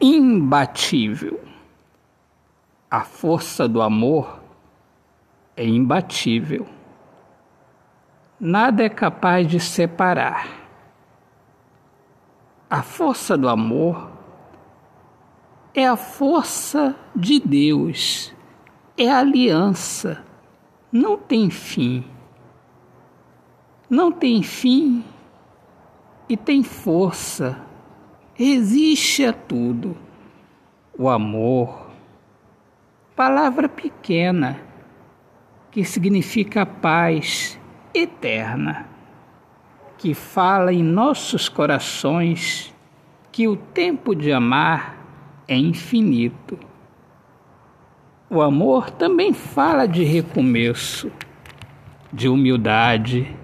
imbatível. A força do amor é imbatível. Nada é capaz de separar. A força do amor é a força de Deus, é aliança, não tem fim. Não tem fim e tem força, resiste a tudo. O amor, palavra pequena que significa paz eterna, que fala em nossos corações que o tempo de amar é infinito. O amor também fala de recomeço, de humildade,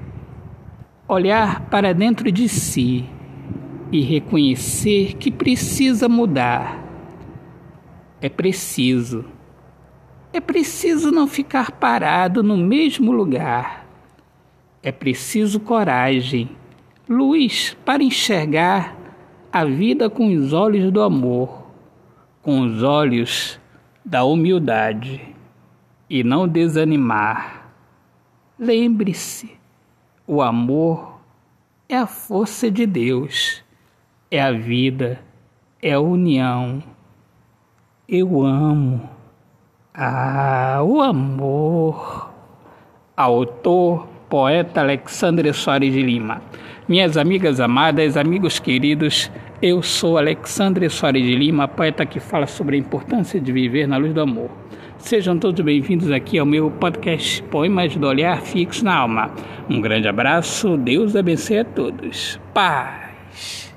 olhar para dentro de si e reconhecer que precisa mudar. É preciso é preciso não ficar parado no mesmo lugar. É preciso coragem, luz para enxergar a vida com os olhos do amor, com os olhos da humildade e não desanimar. Lembre-se, o amor é a força de Deus, é a vida, é a união. Eu amo. Ah, o amor. Autor, poeta Alexandre Soares de Lima. Minhas amigas amadas, amigos queridos, eu sou Alexandre Soares de Lima, poeta que fala sobre a importância de viver na luz do amor. Sejam todos bem-vindos aqui ao meu podcast Poemas do Olhar Fixo na Alma. Um grande abraço, Deus abençoe a todos. Paz.